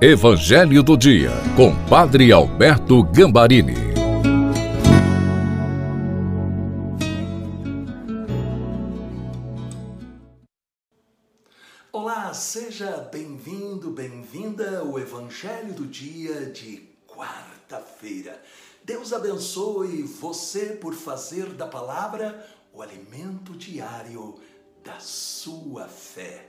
Evangelho do Dia, com Padre Alberto Gambarini. Olá, seja bem-vindo, bem-vinda ao Evangelho do Dia de quarta-feira. Deus abençoe você por fazer da palavra o alimento diário da sua fé.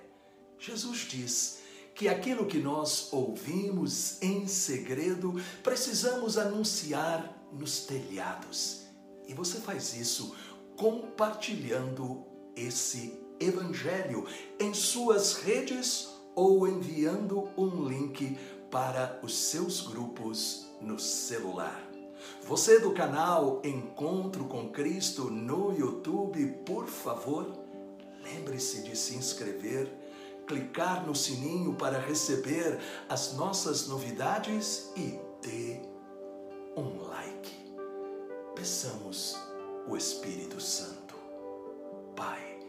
Jesus diz que aquilo que nós ouvimos em segredo precisamos anunciar nos telhados. E você faz isso compartilhando esse evangelho em suas redes ou enviando um link para os seus grupos no celular. Você do canal Encontro com Cristo no YouTube, por favor, lembre-se de se inscrever, clicar no sininho para receber as nossas novidades e dê um like. Peçamos o Espírito Santo. Pai,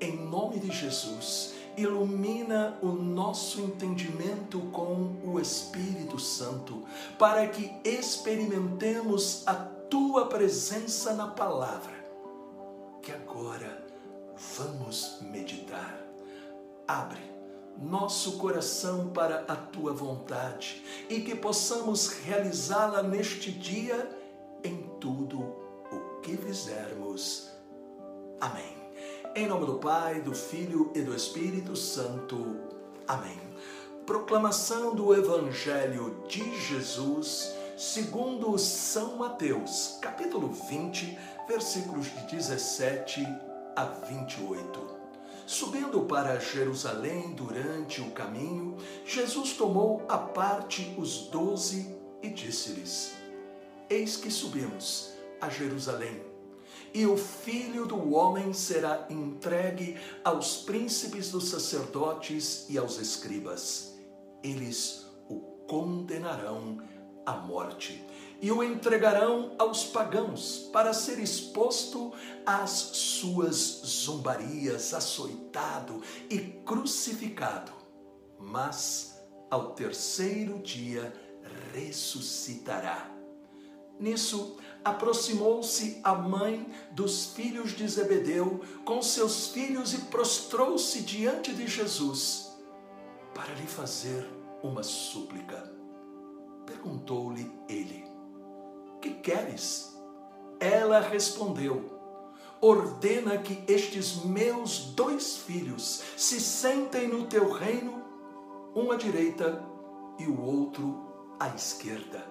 em nome de Jesus, ilumina o nosso entendimento com o Espírito Santo, para que experimentemos a tua presença na palavra, que agora vamos meditar. Abre nosso coração para a tua vontade e que possamos realizá-la neste dia em tudo o que fizermos. Amém. Em nome do Pai, do Filho e do Espírito Santo. Amém. Proclamação do Evangelho de Jesus, segundo São Mateus, capítulo 20, versículos de 17 a 28. Subindo para Jerusalém durante o caminho, Jesus tomou à parte os doze e disse-lhes: Eis que subimos a Jerusalém e o filho do homem será entregue aos príncipes dos sacerdotes e aos escribas. Eles o condenarão à morte e o entregarão aos pagãos para ser exposto às suas zombarias, açoitado e crucificado. Mas ao terceiro dia ressuscitará. Nisso, aproximou-se a mãe dos filhos de Zebedeu com seus filhos e prostrou-se diante de Jesus para lhe fazer uma súplica. Perguntou-lhe ele: Que queres? Ela respondeu: Ordena que estes meus dois filhos se sentem no teu reino, um à direita e o outro à esquerda.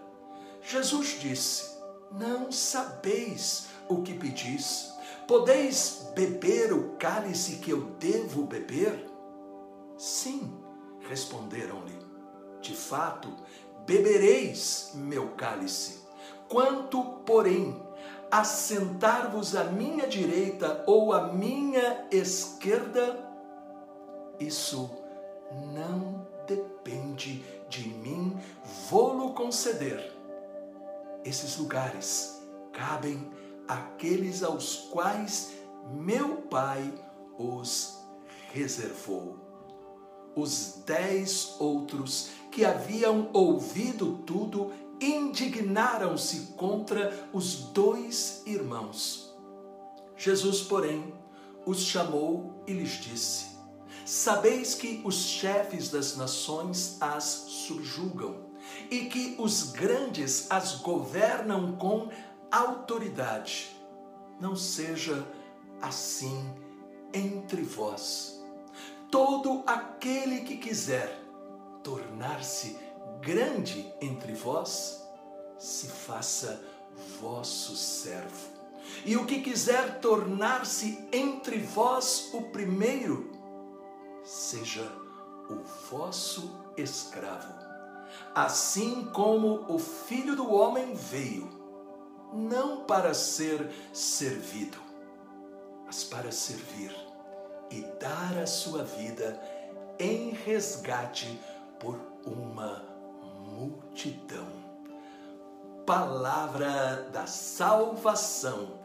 Jesus disse: Não sabeis o que pedis. Podeis beber o cálice que eu devo beber? Sim, responderam-lhe. De fato, bebereis meu cálice. Quanto, porém, a sentar-vos à minha direita ou à minha esquerda, isso não depende de mim, vou-lo conceder esses lugares cabem àqueles aos quais meu Pai os reservou. Os dez outros que haviam ouvido tudo indignaram-se contra os dois irmãos. Jesus, porém, os chamou e lhes disse: Sabeis que os chefes das nações as subjugam e que os grandes as governam com autoridade. Não seja assim entre vós. Todo aquele que quiser tornar-se grande entre vós, se faça vosso servo. E o que quiser tornar-se entre vós o primeiro, seja o vosso escravo assim como o Filho do Homem veio, não para ser servido, mas para servir e dar a sua vida em resgate por uma multidão. Palavra da salvação.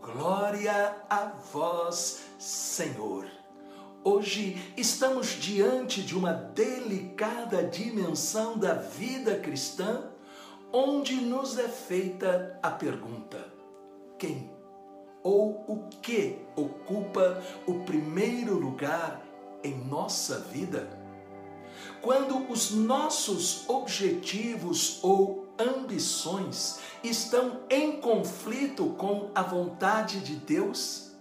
Glória a vós, Senhor. Hoje estamos diante de uma delicada dimensão da vida cristã, onde nos é feita a pergunta: quem ou o que ocupa o primeiro lugar em nossa vida? Quando os nossos objetivos ou ambições estão em conflito com a vontade de Deus,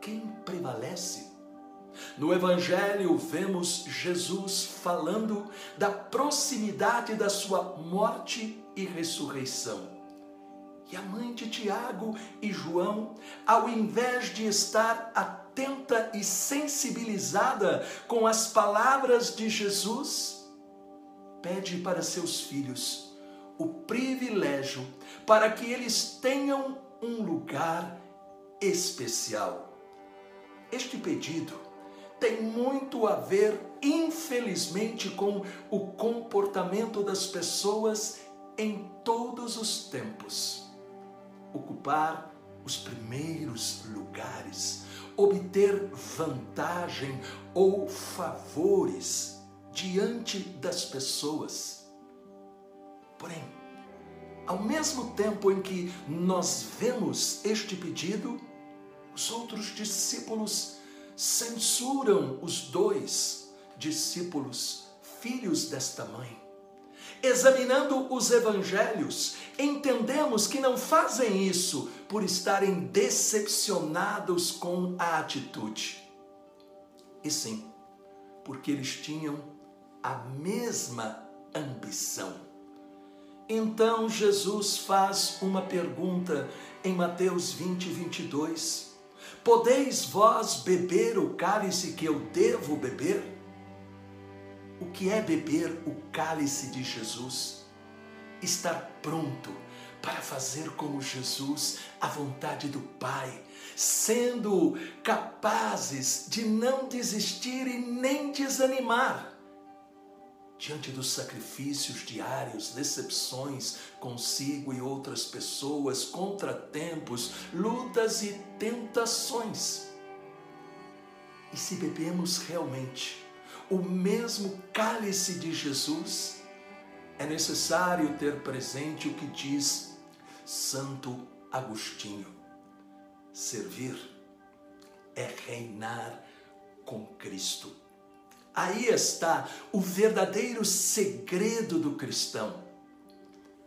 quem prevalece? No Evangelho, vemos Jesus falando da proximidade da sua morte e ressurreição. E a mãe de Tiago e João, ao invés de estar atenta e sensibilizada com as palavras de Jesus, pede para seus filhos o privilégio para que eles tenham um lugar especial. Este pedido tem muito a ver, infelizmente, com o comportamento das pessoas em todos os tempos. Ocupar os primeiros lugares, obter vantagem ou favores diante das pessoas. Porém, ao mesmo tempo em que nós vemos este pedido, os outros discípulos censuram os dois discípulos, filhos desta mãe. Examinando os evangelhos, entendemos que não fazem isso por estarem decepcionados com a atitude, e sim porque eles tinham a mesma ambição. Então Jesus faz uma pergunta em Mateus 20, 22 Podeis vós beber o cálice que eu devo beber? O que é beber o cálice de Jesus? Estar pronto para fazer como Jesus a vontade do Pai, sendo capazes de não desistir e nem desanimar diante dos sacrifícios diários, decepções consigo e outras pessoas, contratempos, lutas e tentações. E se bebemos realmente o mesmo cálice de Jesus, é necessário ter presente o que diz Santo Agostinho: servir é reinar com Cristo. Aí está o verdadeiro segredo do cristão.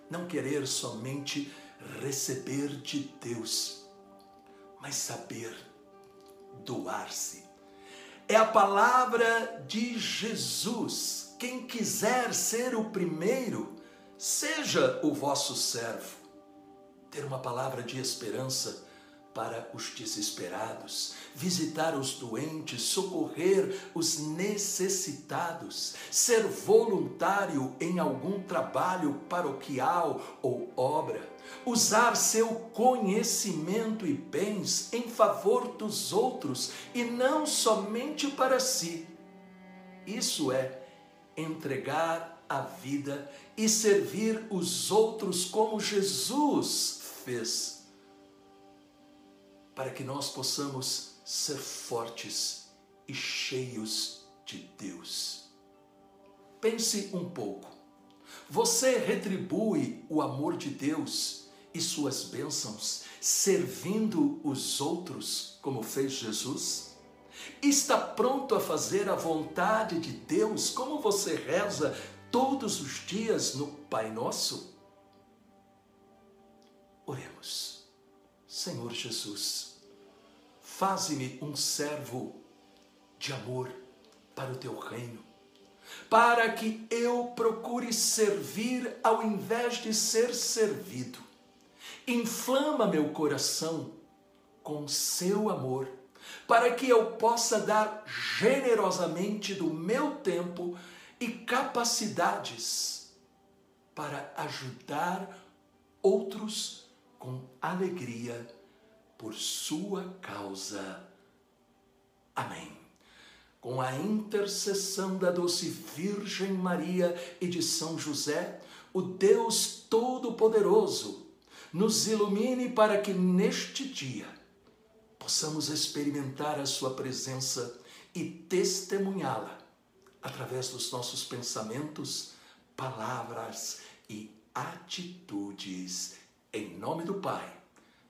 Não querer somente receber de Deus, mas saber doar-se. É a palavra de Jesus. Quem quiser ser o primeiro, seja o vosso servo. Ter uma palavra de esperança para os desesperados, visitar os doentes, socorrer os necessitados, ser voluntário em algum trabalho paroquial ou obra, usar seu conhecimento e bens em favor dos outros e não somente para si. Isso é entregar a vida e servir os outros como Jesus fez para que nós possamos ser fortes e cheios de Deus. Pense um pouco. Você retribui o amor de Deus e suas bênçãos servindo os outros como fez Jesus? Está pronto a fazer a vontade de Deus como você reza todos os dias no Pai Nosso? Oremos. Senhor Jesus, faze-me um servo de amor para o teu reino, para que eu procure servir ao invés de ser servido. Inflama meu coração com seu amor, para que eu possa dar generosamente do meu tempo e capacidades para ajudar outros com alegria por sua causa. Amém. Com a intercessão da doce Virgem Maria e de São José, o Deus Todo-Poderoso nos ilumine para que neste dia possamos experimentar a Sua presença e testemunhá-la através dos nossos pensamentos, palavras e atitudes. Em nome do Pai,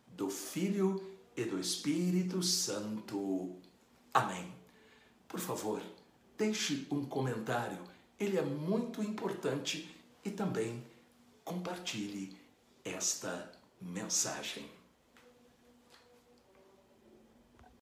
do Filho e do Espírito Santo. Amém. Por favor, deixe um comentário, ele é muito importante e também compartilhe esta mensagem.